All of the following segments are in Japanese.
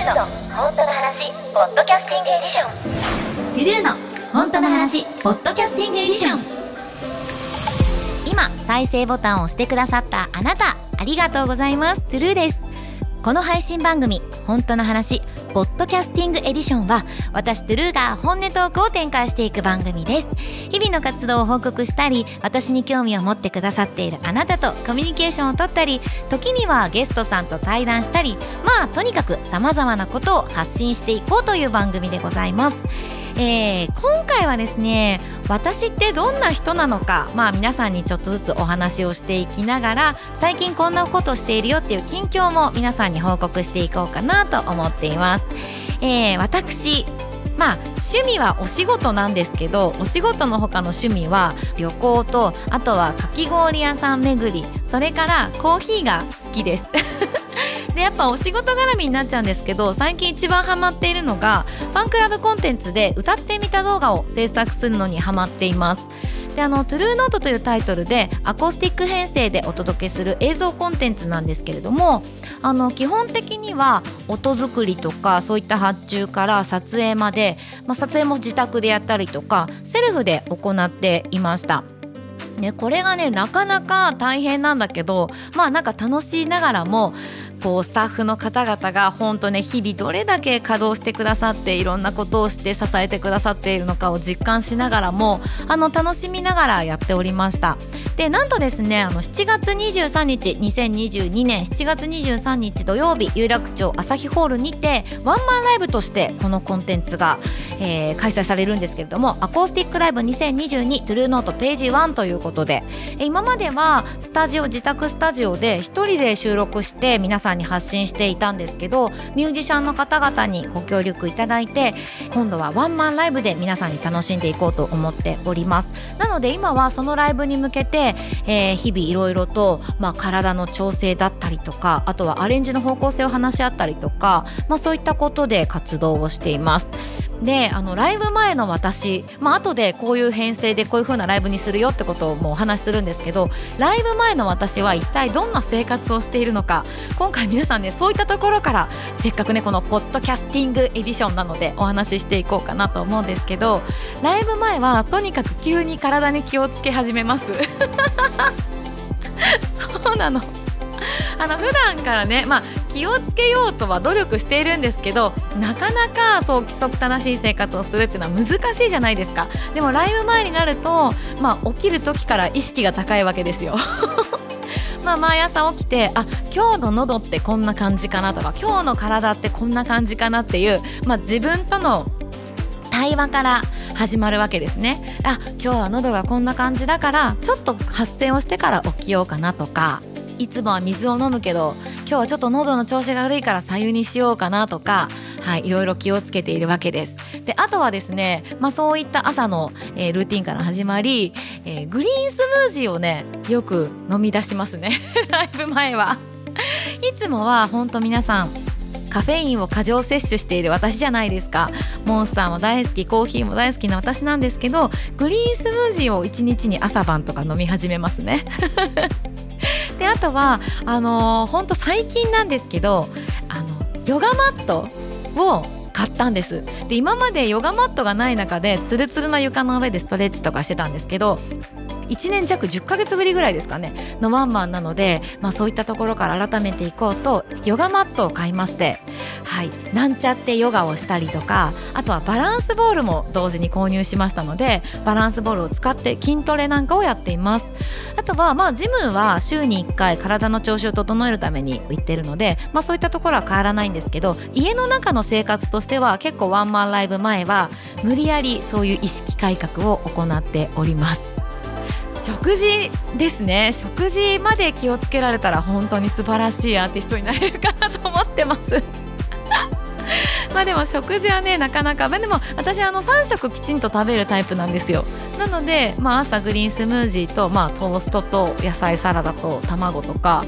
ーの本当の話ポッドキャスティングエディション。トゥルーの本当の話ポッドキャスティングエディション。今再生ボタンを押してくださったあなたありがとうございます。トゥルーです。この配信番組本当の話ポッドキャスティングエディションは私トゥルーが本音トークを展開していく番組です。日々の活動を報告したり私に興味を持ってくださっているあなたとコミュニケーションをとったり時にはゲストさんと対談したりまあとにかく様々なことを発信していこうという番組でございます。えー、今回はですね私ってどんな人なのかまあ皆さんにちょっとずつお話をしていきながら最近こんなことしているよっていう近況も皆さんに報告していこうかなと思っています。えー、私まあ趣味はお仕事なんですけどお仕事の他の趣味は旅行とあとはかき氷屋さん巡りそれからコーヒーが好きですでやっぱお仕事絡みになっちゃうんですけど最近一番ハマっているのがファンクラブコンテンツで歌ってみた動画を制作するのにハマっていますであの「トゥルーノートというタイトルでアコースティック編成でお届けする映像コンテンツなんですけれどもあの基本的には音作りとかそういった発注から撮影まで、まあ、撮影も自宅でやったりとかセルフで行っていました。ね、これがねなかなか大変なんだけどまあなんか楽しいながらもこうスタッフの方々が本当ね日々どれだけ稼働してくださっていろんなことをして支えてくださっているのかを実感しながらもあの楽しみながらやっておりました。でなんとですねあの7月23日2022年7月23日土曜日有楽町朝日ホールにてワンマンライブとしてこのコンテンツが、えー、開催されるんですけれどもアコースティックライブ2022トゥルーノートページ1ということで。今まではスタジオ自宅スタジオで1人で収録して皆さんさんに発信していたんですけどミュージシャンの方々にご協力いただいて今度はワンマンライブで皆さんに楽しんでいこうと思っております。なので今はそのライブに向けて、えー、日々いろいろと、まあ、体の調整だったりとかあとはアレンジの方向性を話し合ったりとか、まあ、そういったことで活動をしています。であのライブ前の私、まあ後でこういう編成でこういう風なライブにするよってことをもうお話しするんですけどライブ前の私は一体どんな生活をしているのか今回皆さんねそういったところからせっかくねこのポッドキャスティングエディションなのでお話ししていこうかなと思うんですけどライブ前はとにかく急に体に気をつけ始めます。そうなの。あの普段からね、まあ、気をつけようとは努力しているんですけどなかなかそう規則正しい生活をするっていうのは難しいじゃないですか。でもライブ前になると、まあ、起きる時から意識が高いわけですよ。まあ毎朝起きてあ今日の喉ってこんな感じかなとか今日の体ってこんな感じかなっていう、まあ、自分との対話から始まるわけですね。あ今日は喉がこんな感じだからちょっと発声をしてから起きようかなとかいつもは水を飲むけど今日はちょっと喉の調子が悪いから左右にしようかなとか、はい、いろいろ気をつけているわけです。であとはですね、まあ、そういった朝の、えー、ルーティンから始まり、えー、グリーンスムージーをねよく飲み出しますね ライブ前は。いつもは本当皆さんカフェインを過剰摂取している私じゃないですかモンスターも大好きコーヒーも大好きな私なんですけどグリーンスムージーを1日に朝晩とか飲み始めますね であとはあのー、ほんと最近なんですけどあのヨガマットを買ったんです。で今までヨガマットがない中でツルツルな床の上でストレッチとかしてたんですけど1年弱10ヶ月ぶりぐらいですかね。のワンマンなので、まあ、そういったところから改めていこうとヨガマットを買いましてはい。なんちゃってヨガをしたりとかあとはバランスボールも同時に購入しましたのでバランスボールを使って筋トレなんかをやっています。あとはまあジムは週に1回体の調子を整えるために行ってるので、まあ、そういったところは変わらないんですけど家の中の生活としては結構ワンマンライブ前は無理やりそういう意識改革を行っております。食事ですね。食事まで気をつけられたら本当に素晴らしいアーティストになれるかなと思ってます。まあでも食事はねなかなか、まあ、でも私あの3食きちんと食べるタイプなんですよ。なので、まあ、朝グリーンスムージーと、まあ、トーストと野菜サラダと卵とか、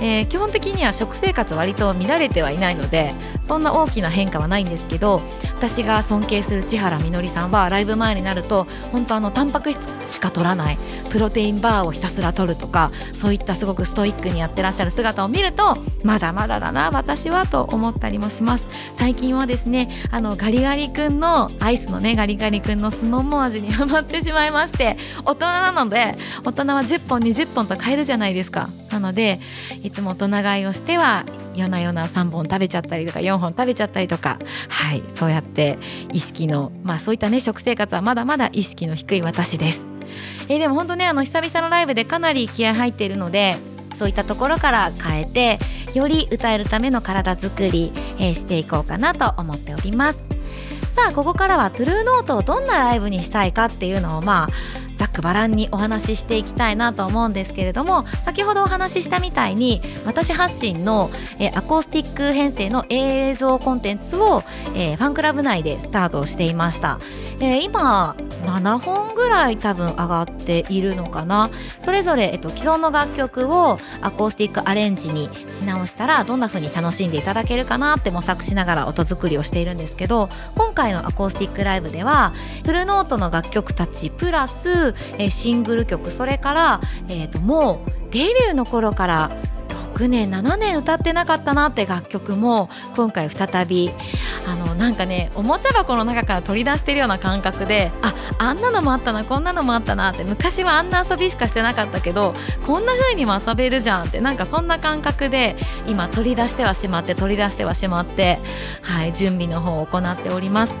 えー、基本的には食生活割と乱れてはいないのでそんな大きな変化はないんですけど私が尊敬する千原みのりさんはライブ前になると本当あのタンパク質しか取らないプロテインバーをひたすら取るとかそういったすごくストイックにやってらっしゃる姿を見るとまだまだだな私はと思ったりもします。最近はですねあのガリガリ君のアイスのねガリガリ君のスモモ味にハマってしまいまして大人なので大人は10本20本と買えるじゃないですか。なのでいつも大人買いをしては夜な夜な3本食べちゃったりとか4本食べちゃったりとか。はいそうやって意識のまあそういったね食生活はまだまだ意識の低い私です。えー、でも本当ねあの久々のライブでかなり気合入っているのでそういったところから変えてより歌えるための体づくり、えー、していこうかなと思っております。さあここからはトゥルーノートをどんなライブにしたいかっていうのをまあざっくばらんにお話ししていきたいなと思うんですけれども先ほどお話ししたみたいに私発信の、えアコースティック編成の映像コンテンツを、えー、ファンクラブ内でスタートしていました、えー、今7本ぐらい多分上がっているのかな。それぞれ、えっと、既存の楽曲をアコースティックアレンジにし直したらどんな風に楽しんでいただけるかなって模索しながら音作りをしているんですけど今回のアコースティックライブではトゥルノートの楽曲たちプラスえ、シングル曲それから、えーと、もうデビューの頃から6年7年歌ってなかったなって楽曲も今回再びあのなんかねおもちゃ箱の中から取り出してるような感覚でああんなのもあったなこんなのもあったなって昔はあんな遊びしかしてなかったけどこんな風にも遊べるじゃんってなんかそんな感覚で今取り出してはしまって取り出してはしまってはい準備の方を行っております。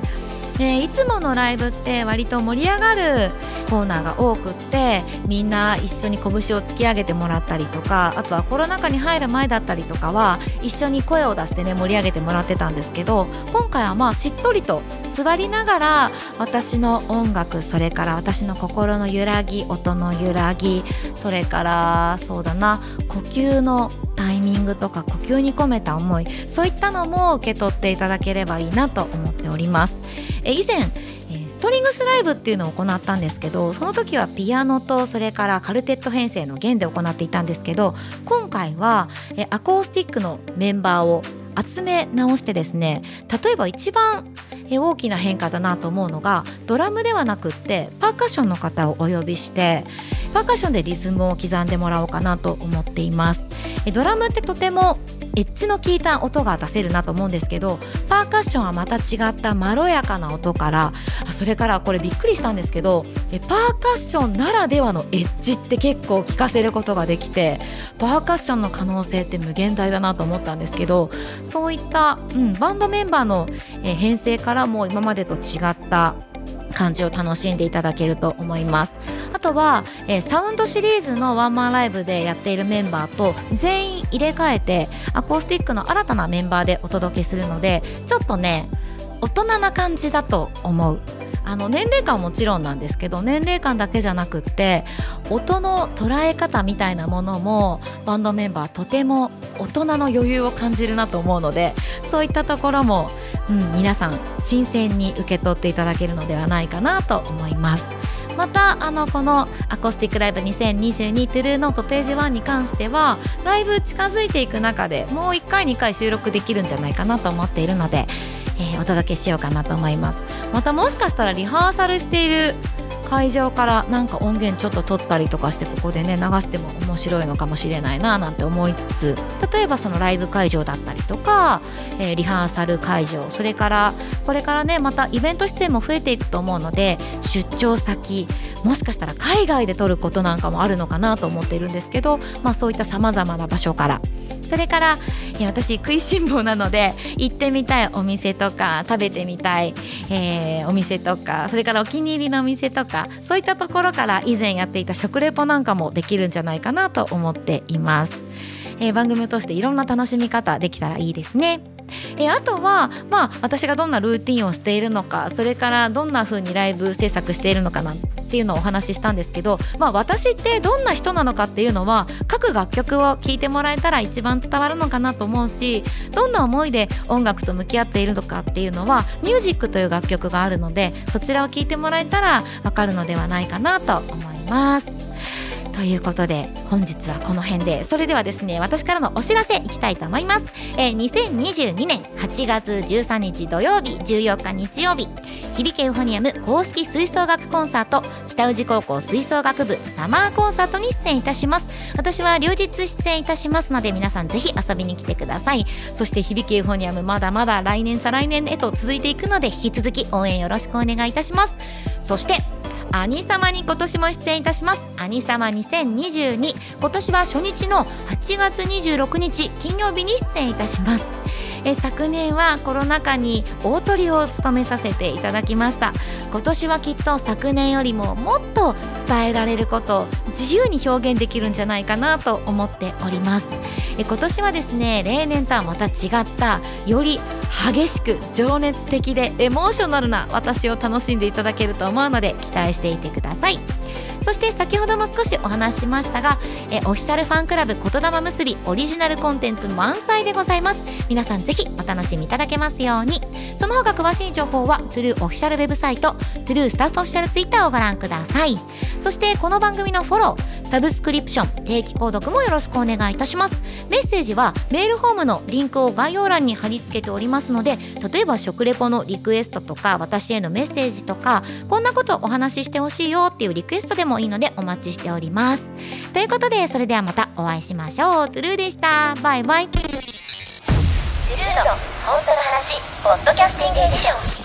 でいつものライブって割と盛り上がるコーナーが多くってみんな一緒に拳を突き上げてもらったりとかあとはコロナ禍に入る前だったりとかは一緒に声を出してね盛り上げてもらってたんですけど今回はまあしっとりと座りながら私の音楽それから私の心の揺らぎ音の揺らぎそれからそうだな呼吸のタイミングとか呼吸に込めた思いそういったのも受け取っていただければいいなと思っております。え以前イブっていうのを行ったんですけどその時はピアノとそれからカルテット編成の弦で行っていたんですけど今回はえアコースティックのメンバーを集め直してですね例えば一番大きな変化だなと思うのがドラムではなくってパーカッションの方をお呼びしてパーカッションでリズムを刻んでもらおうかなと思っています。ドラムってとてもエッジの効いた音が出せるなと思うんですけどパーカッションはまた違ったまろやかな音からそれからこれびっくりしたんですけどパーカッションならではのエッジって結構聞かせることができてパーカッションの可能性って無限大だなと思ったんですけどそういった、うん、バンドメンバーの、編成からも今までと違った感じを楽しんでいただけると思います。あとは、えー、サウンドシリーズのワンマンライブでやっているメンバーと全員入れ替えてアコースティックの新たなメンバーでお届けするのでちょっとね大人な感じだと思うあの年齢感はもちろんなんですけど年齢感だけじゃなくって音の捉え方みたいなものもバンドメンバーとても大人の余裕を感じるなと思うのでそういったところも、うん、皆さん新鮮に受け取っていただけるのではないかなと思います。またあのこのアコースティックライブ2022トゥルーノートページ1に関してはライブ近づいていく中でもう1回2回収録できるんじゃないかなと思っているので、えー、お届けしようかなと思います。またもしかしたらリハーサルしている会場からなんか音源ちょっと取ったりとかしてここでね流しても面白いのかもしれないななんて思いつつ例えばそのライブ会場だったりとか、えー、リハーサル会場それからこれからねまたイベント出演も増えていくと思うので出張先もしかしたら海外で撮ることなんかもあるのかなと思っているんですけど、まあ、そういったさまざまな場所からそれから私食いしん坊なので行ってみたいお店とか食べてみたい、えー、お店とかそれからお気に入りのお店とかそういったところから以前やっていた食レポなんかもできるんじゃないかなと思っています。えー、番組を通していろんな楽しみ方できたらいいですね。えあとは、まあ、私がどんなルーティンをしているのかそれからどんな風にライブ制作しているのかなっていうのをお話ししたんですけど、まあ、私ってどんな人なのかっていうのは各楽曲を聴いてもらえたら一番伝わるのかなと思うしどんな思いで音楽と向き合っているのかっていうのは「ミュージックという楽曲があるのでそちらを聴いてもらえたらわかるのではないかなと思います。ということで本日はこの辺で。それではですね私からのお知らせいきたいと思います、えー、2022年8月13日土曜日14日日曜日響けユフォニアム公式吹奏楽コンサート北宇治高校吹奏楽部サマーコンサートに出演いたします。私は両日出演いたしますので皆さんぜひ遊びに来てください。そして響けユフォニアムまだまだ来年再来年へと続いていくので引き続き応援よろしくお願いいたします。そして兄様に今年も出演いたします。兄様2022今年は初日の8月26日金曜日に出演いたします。え昨年はコロナ禍に大トリを務めさせていただきました。今年はきっと昨年よりももっと伝えられることを自由に表現できるんじゃないかなと思っております。え今年はですね例年とはまた違ったより激しく情熱的でエモーショナルな私を楽しんでいただけると思うので期待していてください。そして先ほども少しお話ししましたがえオフィシャルファンクラブ言霊結びオリジナルコンテンツ満載でございます。皆さんぜひお楽しみいただけますように。その他詳しい情報は TRUE オフィシャルウェブサイト TRUE スタッフオフィシャルツイッターをご覧ください。そしてこの番組のフォローサブスクリプション定期購読もよろしくお願いいたします。メッセージはメールフォームのリンクを概要欄に貼り付けておりますので例えば食レポのリクエストとか私へのメッセージとかこんなことお話ししてほしいよっていうリクエストでもいいのでお待ちしております。ということでそれではまたお会いしましょう。トゥルーでした。バイバイ。ジルーの本当の話ポッドキャスティングエディション